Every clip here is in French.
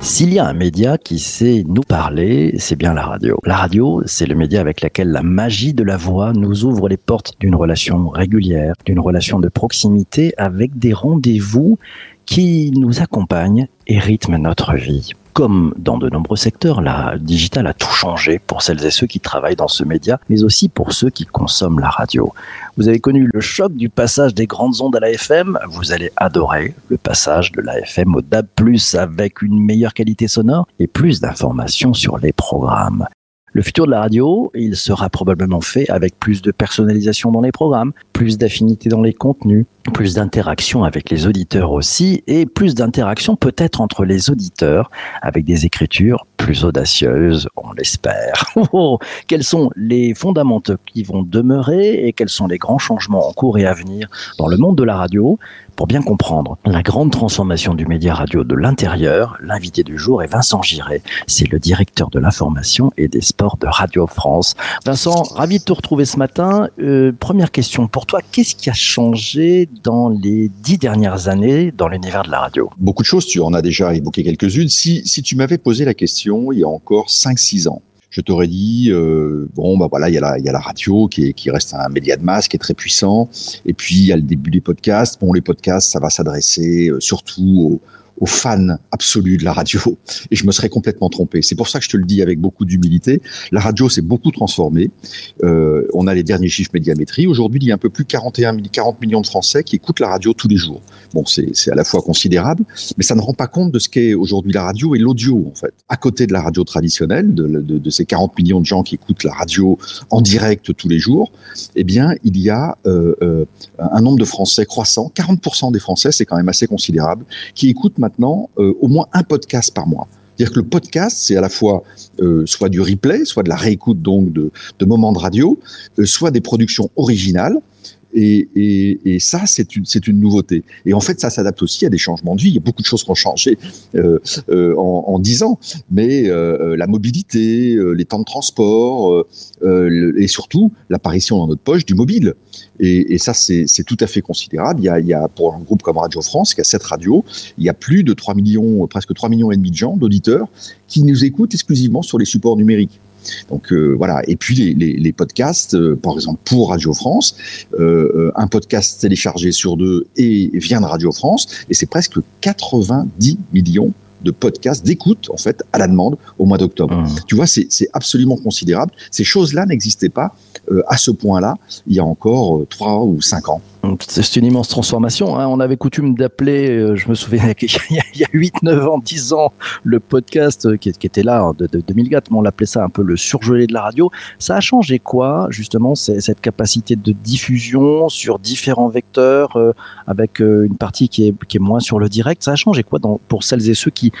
S'il y a un média qui sait nous parler, c'est bien la radio. La radio, c'est le média avec lequel la magie de la voix nous ouvre les portes d'une relation régulière, d'une relation de proximité avec des rendez-vous qui nous accompagnent et rythment notre vie comme dans de nombreux secteurs, la digitale a tout changé pour celles et ceux qui travaillent dans ce média, mais aussi pour ceux qui consomment la radio. Vous avez connu le choc du passage des grandes ondes à la FM, vous allez adorer le passage de la FM au DAB+, avec une meilleure qualité sonore et plus d'informations sur les programmes. Le futur de la radio, il sera probablement fait avec plus de personnalisation dans les programmes, plus d'affinité dans les contenus, plus d'interaction avec les auditeurs aussi, et plus d'interaction peut-être entre les auditeurs avec des écritures plus audacieuses, on l'espère. Oh, quels sont les fondamentaux qui vont demeurer et quels sont les grands changements en cours et à venir dans le monde de la radio? Pour bien comprendre la grande transformation du média radio de l'intérieur, l'invité du jour est Vincent Giré. C'est le directeur de l'information et des sports de Radio France. Vincent, ravi de te retrouver ce matin. Euh, première question pour toi, qu'est-ce qui a changé dans les dix dernières années dans l'univers de la radio? Beaucoup de choses, tu en as déjà évoqué quelques-unes. Si, si tu m'avais posé la question il y a encore 5-6 ans, je t'aurais dit euh, bon bah voilà il y a la il y a la radio qui qui reste un média de masse qui est très puissant. Et puis il y a le début des podcasts. Bon les podcasts ça va s'adresser euh, surtout aux, aux fans absolus de la radio. Et je me serais complètement trompé. C'est pour ça que je te le dis avec beaucoup d'humilité. La radio s'est beaucoup transformée. Euh, on a les derniers chiffres médiamétrie. Aujourd'hui, il y a un peu plus de 41, 40 millions de Français qui écoutent la radio tous les jours. Bon, c'est à la fois considérable, mais ça ne rend pas compte de ce qu'est aujourd'hui la radio et l'audio, en fait. À côté de la radio traditionnelle, de, de, ces 40 millions de gens qui écoutent la radio en direct tous les jours, eh bien, il y a euh, euh, un nombre de Français croissant. 40% des Français, c'est quand même assez considérable, qui écoutent euh, au moins un podcast par mois. C'est-à-dire que le podcast, c'est à la fois euh, soit du replay, soit de la réécoute donc de, de moments de radio, euh, soit des productions originales. Et, ça, c'est une, nouveauté. Et en fait, ça s'adapte aussi à des changements de vie. Il y a beaucoup de choses qui ont changé euh, euh, en, 10 ans, mais euh, la mobilité, les temps de transport, et surtout l'apparition dans notre poche du mobile. Et, ça, c'est, tout à fait considérable. Il y, a, il y a, pour un groupe comme Radio France, qui a cette radio, il y a plus de 3 millions, presque 3 millions et demi de gens, d'auditeurs, qui nous écoutent exclusivement sur les supports numériques. Donc euh, voilà. Et puis les, les, les podcasts, euh, par exemple pour Radio France, euh, un podcast téléchargé sur deux et vient de Radio France, et c'est presque 90 millions de podcasts, d'écoute en fait à la demande au mois d'octobre. Mmh. Tu vois, c'est absolument considérable. Ces choses-là n'existaient pas euh, à ce point-là il y a encore euh, trois ou cinq ans. C'est une immense transformation. Hein. On avait coutume d'appeler, euh, je me souviens, il y a 8, 9 ans, 10 ans, le podcast qui, qui était là de, de 2004, mais on l'appelait ça un peu le surgelé de la radio. Ça a changé quoi, justement, cette capacité de diffusion sur différents vecteurs, euh, avec euh, une partie qui est, moins sur le direct? Ça a changé quoi pour celles et ceux qui,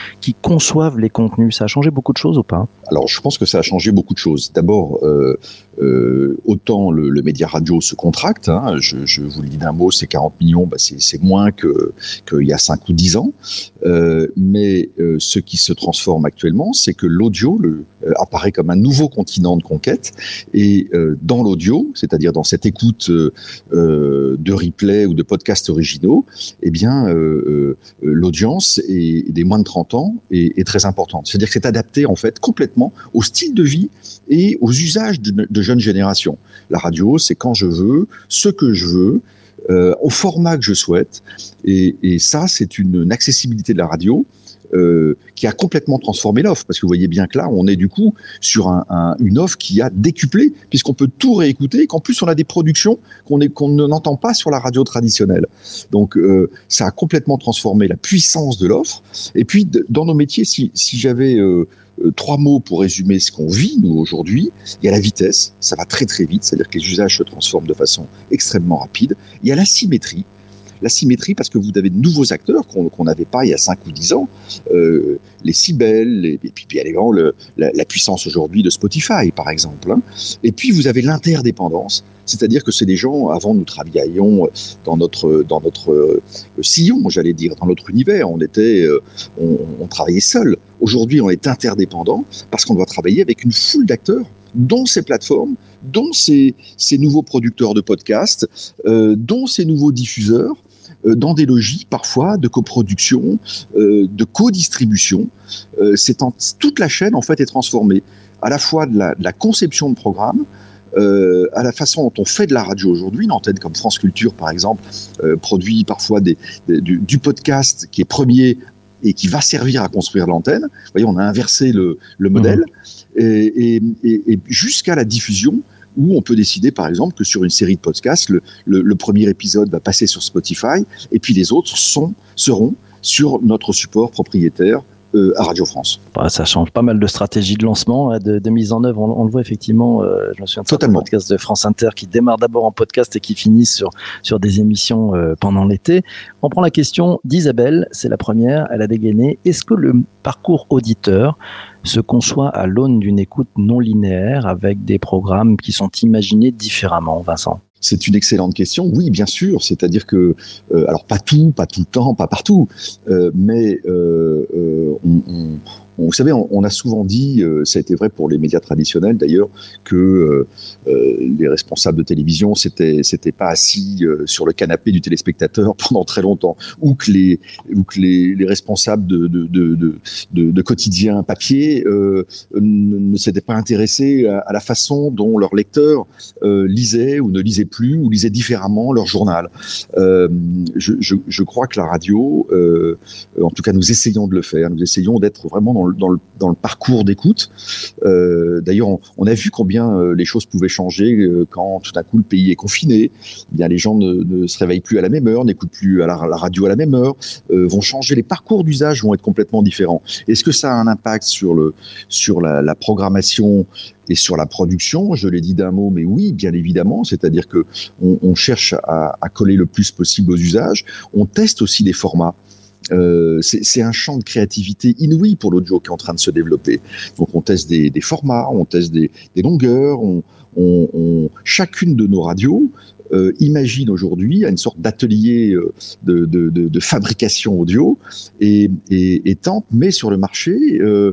conçoivent les contenus? Ça a changé beaucoup de choses ou pas? Alors, je pense que ça a changé beaucoup de choses. D'abord, euh, euh, autant le, média radio se contracte, hein, je, vous le dis d'un mot, c'est 40 millions, bah c'est moins que qu'il y a 5 ou 10 ans, euh, mais euh, ce qui se transforme actuellement, c'est que l'audio euh, apparaît comme un nouveau continent de conquête, et dans l'audio, c'est-à-dire dans cette écoute de replay ou de podcasts originaux, eh bien, l'audience des moins de 30 ans est, très importante. C'est-à-dire que c'est adapté en fait complètement au style de vie et aux usages de jeunes générations. La radio, c'est quand je veux, ce que je veux, euh, au format que je souhaite. Et, et ça, c'est une, une, accessibilité de la radio euh, qui a complètement transformé l'offre. Parce que vous voyez bien que là, on est du coup sur un, un, une offre qui a décuplé, puisqu'on peut tout réécouter, et qu'en plus, on a des productions qu'on n'entend pas sur la radio traditionnelle. Donc, euh, ça a complètement transformé la puissance de l'offre. Et puis, dans nos métiers, si, si j'avais... Euh, trois mots pour résumer ce qu'on vit, nous, aujourd'hui. Il y a la vitesse, ça va très très vite, c'est-à-dire que les usages se transforment de façon extrêmement rapide. Il y a la symétrie, la symétrie parce que vous avez de nouveaux acteurs qu'on n'avait pas il y a 5 ou 10 ans, euh, les Cybelles, les, et puis, puis également le, la, la, puissance aujourd'hui de Spotify, par exemple. Hein. Et puis vous avez l'interdépendance, c'est-à-dire que c'est des gens, avant nous travaillions dans notre, dans notre euh, sillon, j'allais dire, dans notre univers, on, était, euh, on, on travaillait seul. Aujourd'hui, on est interdépendant parce qu'on doit travailler avec une foule d'acteurs dont ces plateformes dont ces, ces nouveaux producteurs de podcasts, dont ces nouveaux diffuseurs, dans des logiques parfois de coproduction, de co-distribution. c'est toute la chaîne en fait est transformée, à la fois de la, de la conception de programme, euh, à la façon dont on fait de la radio aujourd'hui. Une antenne comme France Culture, par exemple, euh, produit parfois des, du, du, podcast qui est premier et qui va servir à construire l'antenne. Vous voyez, on a inversé le, le modèle. Mmh. Et, et, et jusqu'à la diffusion, où on peut décider, par exemple, que sur une série de podcasts, le, le, le, premier épisode va passer sur Spotify, et puis les autres sont, seront sur notre support propriétaire euh, à Radio France. Bah, ça change pas mal de stratégie de lancement, hein, de, de mise en œuvre. On, on le voit effectivement. Euh, je me souviens de podcast de France Inter qui démarre d'abord en podcast et qui finit sur sur des émissions euh, pendant l'été. On prend la question d'Isabelle, c'est la première. Elle a dégainé. Est-ce que le parcours auditeur se conçoit à l'aune d'une écoute non linéaire avec des programmes qui sont imaginés différemment, Vincent c'est une excellente question. Oui, bien sûr. C'est-à-dire que, euh, alors pas tout, pas tout le temps, pas partout, euh, mais euh, on, vous savez, on, a souvent dit, euh, ça a été vrai pour les médias traditionnels d'ailleurs, que euh, euh les responsables de télévision s'étaient pas assis euh, sur le canapé du téléspectateur pendant très longtemps, ou que les ou que les, les responsables de de, de, de, papier ne, s'étaient pas intéressés à, la façon dont leurs lecteurs lisaient ou ne lisaient plus ou lisaient différemment leur journal. Je, je, je, crois que la radio, en tout cas, nous essayons de le faire. Nous essayons d'être vraiment dans dans le, parcours d'écoute. Euh, D'ailleurs, on, a vu combien euh, les choses pouvaient changer euh, quand tout d'un coup le pays est confiné. Eh bien, les gens ne, se réveillent plus à la même heure, n'écoutent plus à la, radio à la même heure, vont changer. Les parcours d'usage vont être complètement différents. Est-ce que ça a un impact sur le sur la, programmation et sur la production, je l'ai dit d'un mot, mais oui, bien évidemment, c'est-à-dire que on, cherche à, à, coller le plus possible aux usages. On teste aussi des formats. Euh, c'est un champ de créativité inouï pour l'audio qui est en train de se développer. Donc on teste des, des formats, on teste des, des longueurs, on, on, on, chacune de nos radios euh, imagine aujourd'hui une sorte d'atelier euh, de, fabrication audio et, et, tente, met sur le marché, euh,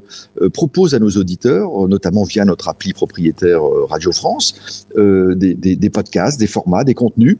propose à nos auditeurs, notamment via notre appli propriétaire Radio France, des, podcasts, des formats, des contenus,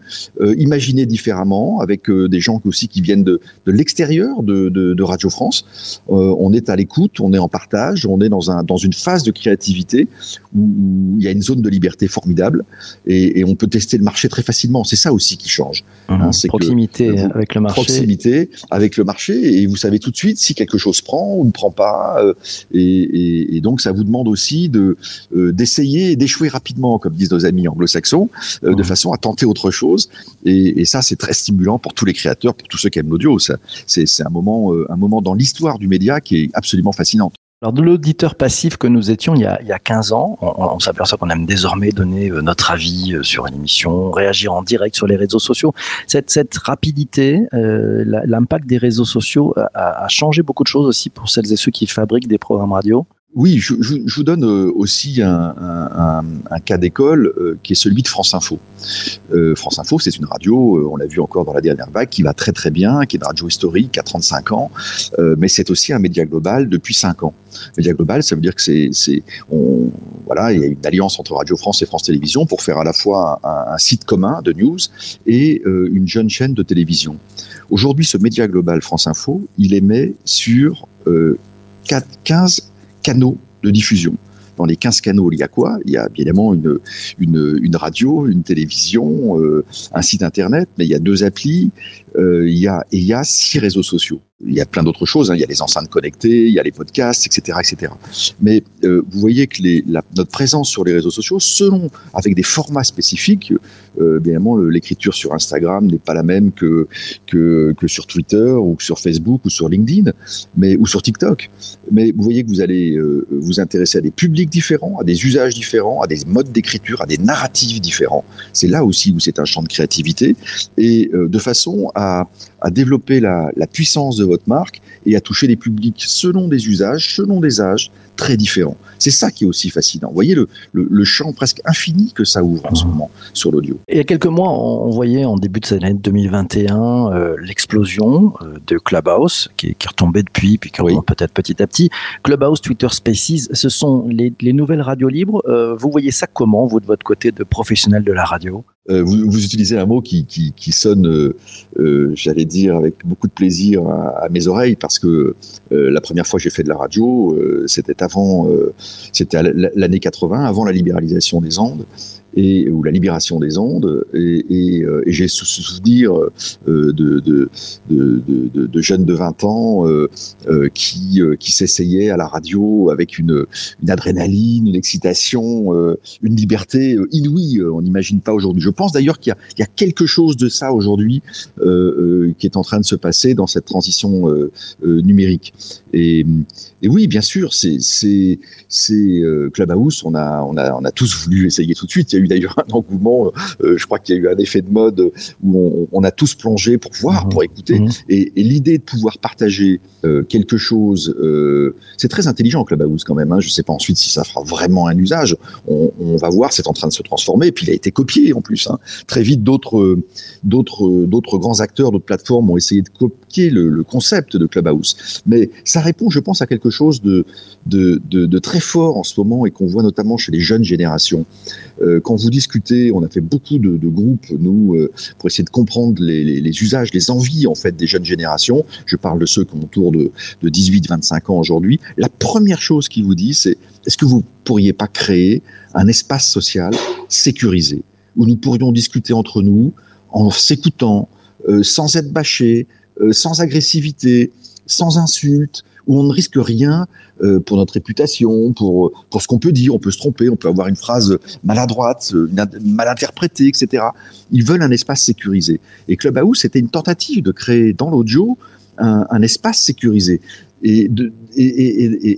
imaginés différemment, avec des gens aussi qui viennent de, l'extérieur de, Radio France. on est à l'écoute, on est en partage, on est dans, un, dans une phase de créativité où, où il y a une zone de liberté formidable et, et on peut tester le marché très facilement. C'est ça aussi qui change. Mmh, hein, proximité que, avec le marché. Proximité avec le marché et vous savez tout de suite si quelque chose prend ou ne prend pas. Euh, et, et, et, donc ça vous demande aussi de euh, d'essayer et d'échouer rapidement, comme disent nos amis anglo-saxons, euh, mmh. de façon à tenter autre chose. Et, et ça c'est très stimulant pour tous les créateurs, pour tous ceux qui aiment l'audio. C'est un moment un moment dans l'histoire du média qui est absolument fascinant. Alors, de l'auditeur passif que nous étions il y a, il y a 15 ans, on, on s'aperçoit qu'on aime désormais donner euh, notre avis euh, sur une émission, réagir en direct sur les réseaux sociaux. Cette, cette rapidité, euh, l'impact des réseaux sociaux a, a changé beaucoup de choses aussi pour celles et ceux qui fabriquent des programmes radio. Oui, je, je, je, vous donne euh, aussi un, un, un cas d'école euh, qui est celui de France Info. Euh, France Info, c'est une radio, euh, on l'a vu encore dans la dernière vague, qui va très très bien, qui est une radio historique à 35 ans, mais c'est aussi un média global depuis 5 ans. Média global, ça veut dire que c'est, voilà, il y a une alliance entre Radio France et France Télévisions pour faire à la fois un, un site commun de news et une jeune chaîne de télévision. Aujourd'hui, ce média global France Info, il émet sur 4, 15 canaux de diffusion. Dans les 15 canaux, il y a quoi? Il y a évidemment une, une, radio, une télévision, euh, un site internet, mais il y a deux applis, euh, il, y a, et il y a six réseaux sociaux il y a plein d'autres choses. Hein. Il y a les enceintes connectées, il y a les podcasts, etc., etc. Mais euh, vous voyez que la, notre présence sur les réseaux sociaux, selon avec des formats spécifiques, euh, évidemment, l'écriture sur Instagram n'est pas la même que, que que sur Twitter ou sur Facebook ou sur LinkedIn, mais ou sur TikTok. Mais vous voyez que vous allez euh, vous intéresser à des publics différents, à des usages différents, à des modes d'écriture, à des narratifs différents. C'est là aussi où c'est un champ de créativité et euh, de façon à à développer la, la puissance de votre marque et à toucher des publics selon des usages, selon des âges très différents. C'est ça qui est aussi fascinant. Vous voyez le, le, le champ presque infini que ça ouvre en ce moment sur l'audio. Il y a quelques mois, on voyait en début de cette année 2021 euh, l'explosion euh, de Clubhouse, qui, qui est retombée depuis, puis qui remonte peut-être petit à petit. Clubhouse, Twitter Spaces, ce sont les, les nouvelles radios libres. Euh, vous voyez ça comment, vous, de votre côté de professionnel de la radio? Vous, vous, utilisez un mot qui, qui, qui sonne, j'allais dire, avec beaucoup de plaisir à, à mes oreilles, parce que la première fois que j'ai fait de la radio, c'était avant, c'était l'année 80, avant la libéralisation des ondes et ou la libération des ondes. Et, et, euh, et j'ai ce souvenir euh, de, de, de, de, jeunes de 20 ans euh, qui, qui s'essayaient à la radio avec une, une adrénaline, une excitation, une liberté inouïe. On n'imagine pas aujourd'hui. Je pense d'ailleurs qu'il y, y, a quelque chose de ça aujourd'hui qui est en train de se passer dans cette transition numérique. Et, et oui, bien sûr, c'est Clubhouse. On a on a on a tous voulu essayer tout de suite. D'ailleurs un engouement. Euh, je crois qu'il y a eu un effet de mode où on, a tous plongé pour voir, mhm. pour écouter. Mhm. Et, l'idée de pouvoir partager euh, quelque chose, euh, c'est très intelligent Clubhouse quand même. Hein. Je ne sais pas ensuite si ça fera vraiment un usage. On, va voir, c'est en train de se transformer. Et puis il a été copié en plus. Hein. Très vite, d'autres d'autres d'autres grands acteurs, d'autres plateformes ont essayé de copier le, le, concept de Clubhouse. Mais ça répond, je pense, à quelque chose de de, de, de très fort en ce moment et qu'on voit notamment chez les jeunes générations. Euh, quand vous discutez, on a fait beaucoup de, groupes, nous, euh, pour essayer de comprendre les, usages, les envies, en fait, des jeunes générations. Je parle de ceux qui ont autour de, de 18-25 ans aujourd'hui. La première chose qu'ils vous disent, c'est est-ce que vous pourriez pas créer un espace social sécurisé où nous pourrions discuter entre nous en s'écoutant, euh, sans être bâché, euh, sans agressivité, sans insultes, où on ne risque rien euh, pour notre réputation, pour pour ce qu'on peut dire. On peut se tromper, on peut avoir une phrase maladroite, euh, mal interprétée, etc. Ils veulent un espace sécurisé. Et Clubhouse, c'était une tentative de créer dans l'audio un, espace sécurisé et,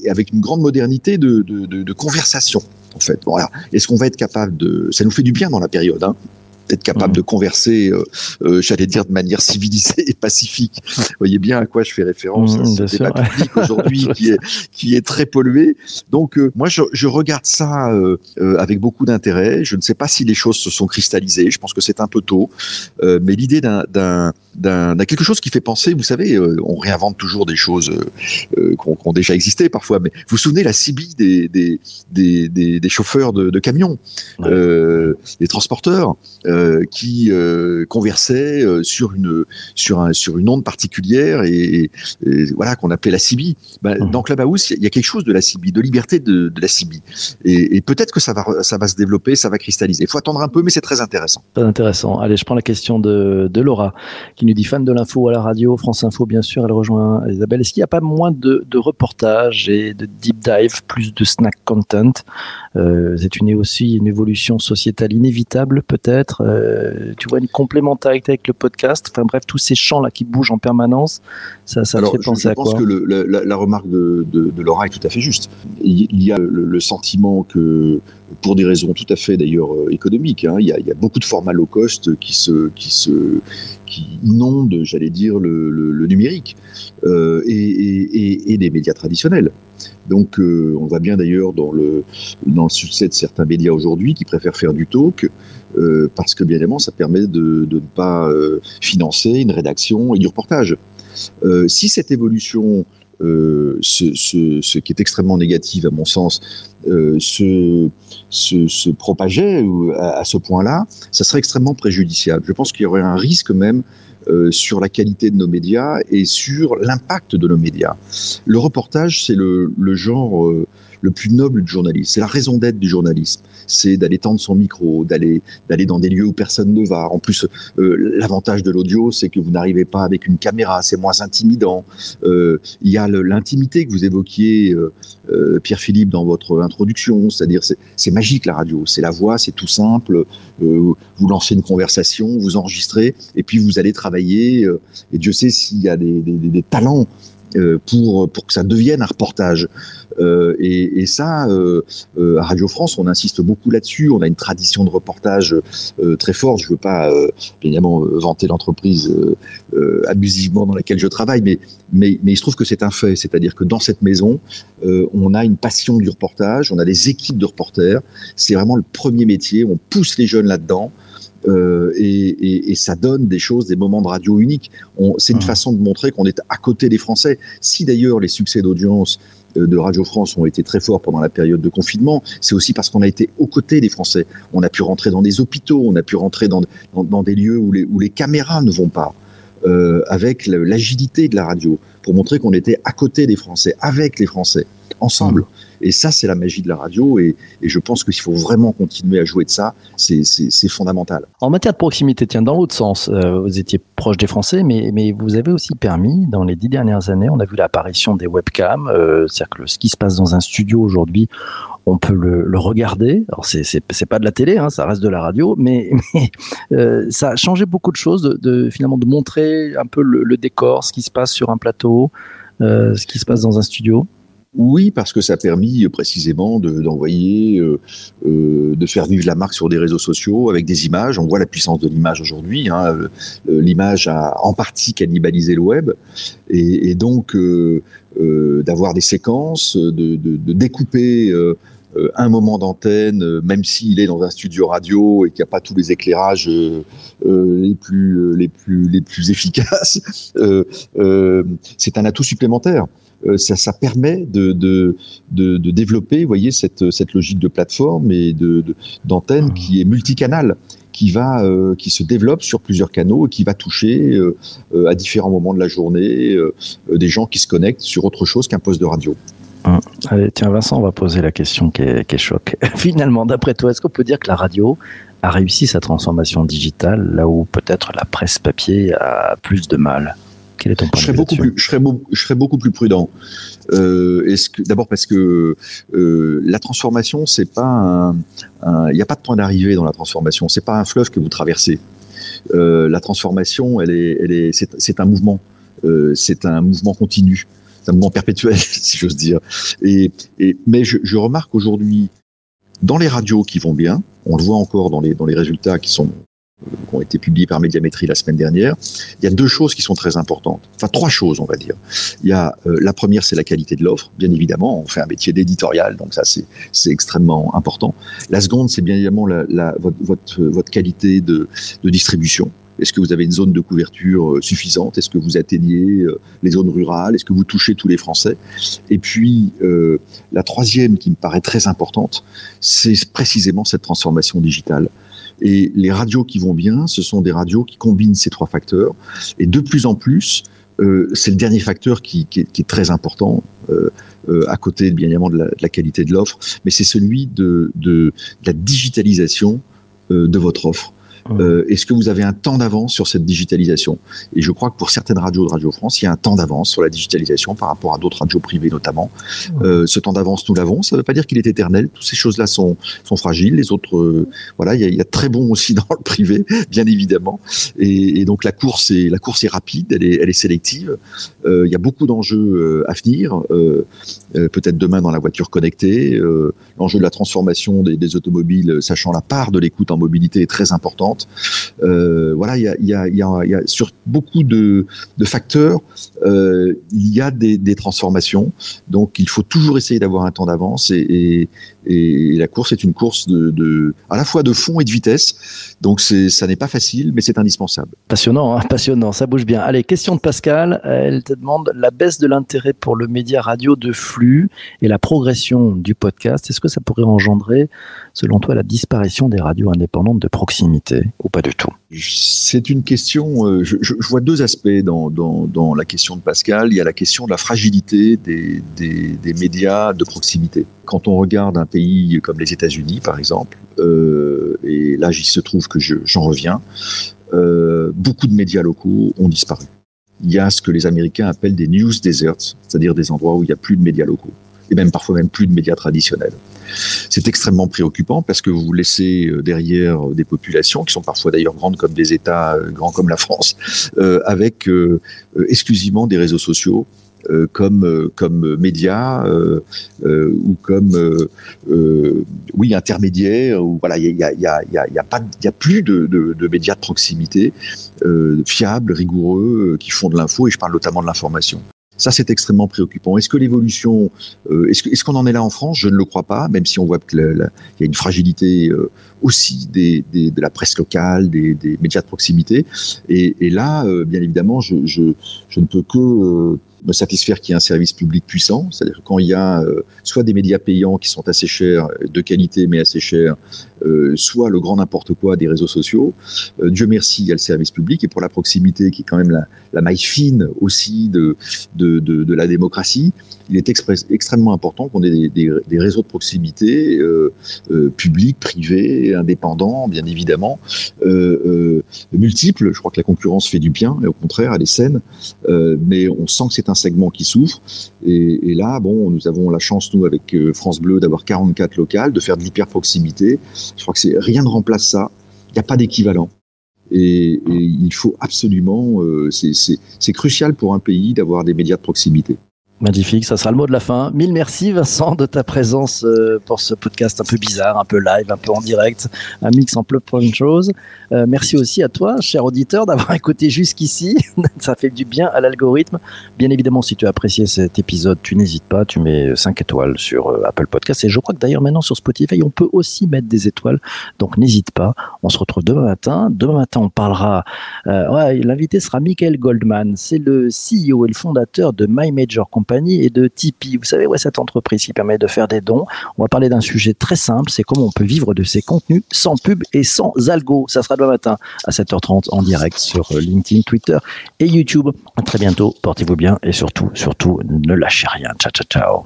avec une grande modernité de, de, de, de conversation. En fait, voilà. Est-ce qu'on va être capable de Ça nous fait du bien dans la période. Hein être capable mmh. de converser, euh, euh, j'allais dire de manière civilisée et pacifique. Vous voyez bien à quoi je fais référence mmh, à ce débat public aujourd'hui qui est qui est très pollué. Donc euh, moi je, je, regarde ça avec beaucoup d'intérêt. Je ne sais pas si les choses se sont cristallisées. Je pense que c'est un peu tôt, mais l'idée d'un quelque chose qui fait penser. Vous savez, on réinvente toujours des choses qui ont déjà existé parfois. Mais vous vous souvenez la CIBI des des des, des, des chauffeurs de, de camions, des transporteurs. Euh, qui euh, conversait euh, sur une sur un sur une onde particulière et, voilà qu'on appelait la CB. Bah, mmh. Dans Clubhouse, il y a quelque chose de la CB, de liberté de, de la CB. Et, et peut-être que ça va ça va se développer, ça va cristalliser. Il faut attendre un peu, mais c'est très intéressant. Très intéressant. Allez, je prends la question de, de Laura qui nous dit fan de l'info à la radio, France Info bien sûr. Elle rejoint Isabelle. Est-ce qu'il n'y a pas moins de, de reportages et de deep dive, plus de snack content? C'est une aussi une évolution sociétale inévitable peut-être euh, tu vois une complémentarité avec le podcast. Enfin bref, tous ces champs là qui bougent en permanence, ça, ça fait penser à quoi Je pense que le, la, remarque de, de, de, Laura est tout à fait juste. Il y a le, sentiment que, pour des raisons tout à fait d'ailleurs euh, économiques, hein, il, y a, il, y a, beaucoup de formats low cost qui se, qui se, qui inondent, j'allais dire, le, le numérique euh, et, et, et, des médias traditionnels. Donc, euh, on voit bien d'ailleurs dans le, dans le succès de certains médias aujourd'hui qui préfèrent faire du talk, euh, parce que bien évidemment, ça permet de, ne pas euh, financer une rédaction et du reportage. Euh, si cette évolution, ce, qui est extrêmement négatif à mon sens, se, propageait à, ce point-là, ça serait extrêmement préjudiciable. Je pense qu'il y aurait un risque même sur la qualité de nos médias et sur l'impact de nos médias. Le reportage, c'est le, genre le plus noble du journalisme. C'est la raison d'être du journalisme. C'est d'aller tendre son micro, d'aller d'aller dans des lieux où personne ne va. En plus, euh, l'avantage de l'audio, c'est que vous n'arrivez pas avec une caméra, c'est moins intimidant. Euh, il y a l'intimité que vous évoquiez, euh, euh, Pierre-Philippe, dans votre introduction. C'est-à-dire, c'est magique la radio. C'est la voix, c'est tout simple. Euh, vous lancez une conversation, vous enregistrez, et puis vous allez travailler. et Dieu sait s'il y a des, des, des talents euh, pour pour que ça devienne un reportage. Euh, et, ça, euh, euh, à Radio France, on insiste beaucoup là-dessus. On a une tradition de reportage euh, très forte. Je veux pas évidemment vanter l'entreprise abusivement dans laquelle je travaille, mais mais il se trouve que c'est un fait. C'est-à-dire que dans cette maison, on a une passion du reportage. On a des équipes de reporters. C'est vraiment le premier métier. On pousse les jeunes là-dedans. Euh, et, et, ça donne des choses, des moments de radio uniques. C'est une mmh. façon de montrer qu'on est à côté des Français. Si d'ailleurs les succès d'audience euh, de Radio France ont été très forts pendant la période de confinement, c'est aussi parce qu'on a été aux côtés des Français. On a pu rentrer dans des hôpitaux, on a pu rentrer dans, dans, dans des lieux où les, où les caméras ne vont pas. Euh, avec l'agilité de la radio, pour montrer qu'on était à côté des Français, avec les Français, ensemble. Et ça, c'est la magie de la radio. Et, je pense qu'il faut vraiment continuer à jouer de ça. C'est fondamental. En matière de proximité, tiens, dans l'autre sens, euh, vous étiez proche des Français, mais, vous avez aussi permis, dans les dix dernières années, on a vu l'apparition des webcams. Euh, C'est-à-dire que ce qui se passe dans un studio aujourd'hui, on peut le, regarder. Alors c'est c'est pas de la télé, hein, ça reste de la radio, mais, euh, ça a changé beaucoup de choses, de, finalement de montrer un peu le, décor, ce qui se passe sur un plateau, ce qui se passe dans un studio. Oui, parce que ça a permis euh, précisément d'envoyer, euh, euh, de faire vivre la marque sur des réseaux sociaux avec des images. On voit la puissance de l'image aujourd'hui. Hein. L'image a en partie cannibalisé le web, et, donc d'avoir des séquences, de découper un moment d'antenne, même s'il est dans un studio radio et qu'il n'y a pas tous les éclairages euh, les plus les plus les plus efficaces, euh, c'est un atout supplémentaire. Euh, ça, ça, permet de, de, de, de, développer, vous voyez, cette, cette logique de plateforme et de d'antenne qui est multicanal qui va euh, qui se développe sur plusieurs canaux et qui va toucher euh, euh à différents moments de la journée euh, des gens qui se connectent sur autre chose qu'un poste de radio. Hum. Allez, tiens Vincent, on va poser la question qui est, qui est choc. Finalement, d'après toi, est-ce qu'on peut dire que la radio a réussi sa transformation digitale là où peut-être la presse papier a plus de mal? Quel est ton point je serais beaucoup plus, je serais, je serais beaucoup plus prudent. Euh, d'abord parce que euh, la transformation, c'est pas il n'y a pas de point d'arrivée dans la transformation. C'est pas un fleuve que vous traversez. Euh, la transformation, elle est, elle est, c'est un mouvement. C'est un mouvement continu, un mouvement perpétuel, si j'ose dire. Et, et mais je, je remarque aujourd'hui dans les radios qui vont bien, on le voit encore dans les dans les résultats qui sont qui ont été publiés par Médiamétrie la semaine dernière, il y a deux choses qui sont très importantes. Enfin, trois choses, on va dire. Il y a euh, la première, c'est la qualité de l'offre. Bien évidemment, on fait un métier d'éditorial, donc ça, c'est extrêmement important. La seconde, c'est bien évidemment la, la, votre, votre, votre qualité de, de distribution. Est-ce que vous avez une zone de couverture euh, suffisante? Est-ce que vous atteignez euh, les zones rurales? Est-ce que vous touchez tous les Français? Et puis, euh, la troisième qui me paraît très importante, c'est précisément cette transformation digitale. Et les radios qui vont bien, ce sont des radios qui combinent ces trois facteurs. Et de plus en plus, c'est le dernier facteur qui, est, très important, à côté bien évidemment de la, qualité de l'offre, mais c'est celui de, la digitalisation de votre offre. Euh, Est-ce que vous avez un temps d'avance sur cette digitalisation? Et je crois que pour certaines radios de Radio France, il y a un temps d'avance sur la digitalisation par rapport à d'autres radios privées notamment. Euh, ce temps d'avance, nous l'avons. Ça ne veut pas dire qu'il est éternel. Toutes ces choses-là sont, sont fragiles. Les autres, euh, voilà, il y, a, il y, a, très bon aussi dans le privé, bien évidemment. Et, et, donc la course est la course est rapide, elle est, elle est sélective. Euh, il y a beaucoup d'enjeux euh, à venir. Euh, peut-être demain dans la voiture connectée. L'enjeu de la transformation des, des automobiles, sachant la part de l'écoute en mobilité, est très importante voilà, il y a, sur beaucoup de, facteurs, euh, il y a des, transformations. Donc, il faut toujours essayer d'avoir un temps d'avance et, la course est une course à la fois de fond et de vitesse. Donc, ça n'est pas facile, mais c'est indispensable. Passionnant, hein passionnant, ça bouge bien. Allez, question de Pascal. Elle te demande la baisse de l'intérêt pour le média radio de flux et la progression du podcast. Est-ce que ça pourrait engendrer, selon toi, la disparition des radios indépendantes de proximité? Ou pas du tout C'est une question, euh, je, je, vois deux aspects dans, dans, dans, la question de Pascal. Il y a la question de la fragilité des, des, des médias de proximité. Quand on regarde un pays comme les États-Unis, par exemple, euh, et là, il se trouve que j'en reviens, euh, beaucoup de médias locaux ont disparu. Il y a ce que les Américains appellent des news deserts, c'est-à-dire des endroits où il n'y a plus de médias locaux, et même parfois même plus de médias traditionnels. C'est extrêmement préoccupant parce que vous laissez euh, derrière des populations qui sont parfois d'ailleurs grandes comme des États euh, grands comme la France, euh, avec euh, exclusivement des réseaux sociaux euh, comme comme médias euh, euh, ou comme oui intermédiaires ou voilà il y a y a y a, y a pas il y a plus de, de, de médias de proximité fiables rigoureux qui font de l'info et je parle notamment de l'information Ça, c'est extrêmement préoccupant. Est-ce que l'évolution, euh, est-ce qu'on en est là en France? Je ne le crois pas, même si on voit qu'il y a une fragilité euh, aussi des, des, de la presse locale, des, des médias de proximité. Et, là, euh, bien évidemment, je, je, ne peux que me satisfaire qu'il y ait un service public puissant, c'est-à-dire quand il y a euh, soit des médias payants qui sont assez chers, de qualité mais assez chers, euh, soit le grand n'importe quoi des réseaux sociaux. Euh, Dieu merci, il y a le service public et pour la proximité qui est quand même la, maille fine aussi de, de, de, la démocratie, il est extrêmement important qu'on ait des, des, des, réseaux de proximité euh, euh, publics, privés, indépendants, bien évidemment, euh, multiples. Je crois que la concurrence fait du bien, et au contraire, elle est saine, mais on sent que c'est un segment qui souffre. Et, là, bon, nous avons la chance, nous, avec France Bleu, d'avoir 44 locales, de faire de l'hyper proximité. Je crois que rien ne remplace ça. Il n'y a pas d'équivalent. Et, et, il faut absolument, euh, c'est crucial pour un pays d'avoir des médias de proximité. Magnifique, ça sera le mot de la fin. Mille merci Vincent de ta présence euh, pour ce podcast un peu bizarre, un peu live, un peu en direct, un mix en plein de choses. Euh, merci aussi à toi, cher auditeur, d'avoir écouté jusqu'ici. ça fait du bien à l'algorithme. Bien évidemment, si tu as apprécié cet épisode, tu n'hésites pas, tu mets 5 étoiles sur euh, Apple Podcast. Et je crois que d'ailleurs maintenant sur Spotify, on peut aussi mettre des étoiles. Donc n'hésite pas. On se retrouve demain matin. Demain matin, on parlera. ouais, L'invité sera Michael Goldman. C'est le CEO et le fondateur de My Major Company et de Tipeee. Vous savez, ouais, cette entreprise qui permet de faire des dons. On va parler d'un sujet très simple, c'est comment on peut vivre de ses contenus sans pub et sans algo. Ça sera demain matin à 7h30 en direct sur euh, LinkedIn, Twitter et YouTube. À très bientôt, portez-vous bien et surtout, surtout, ne lâchez rien. Ciao, ciao, ciao.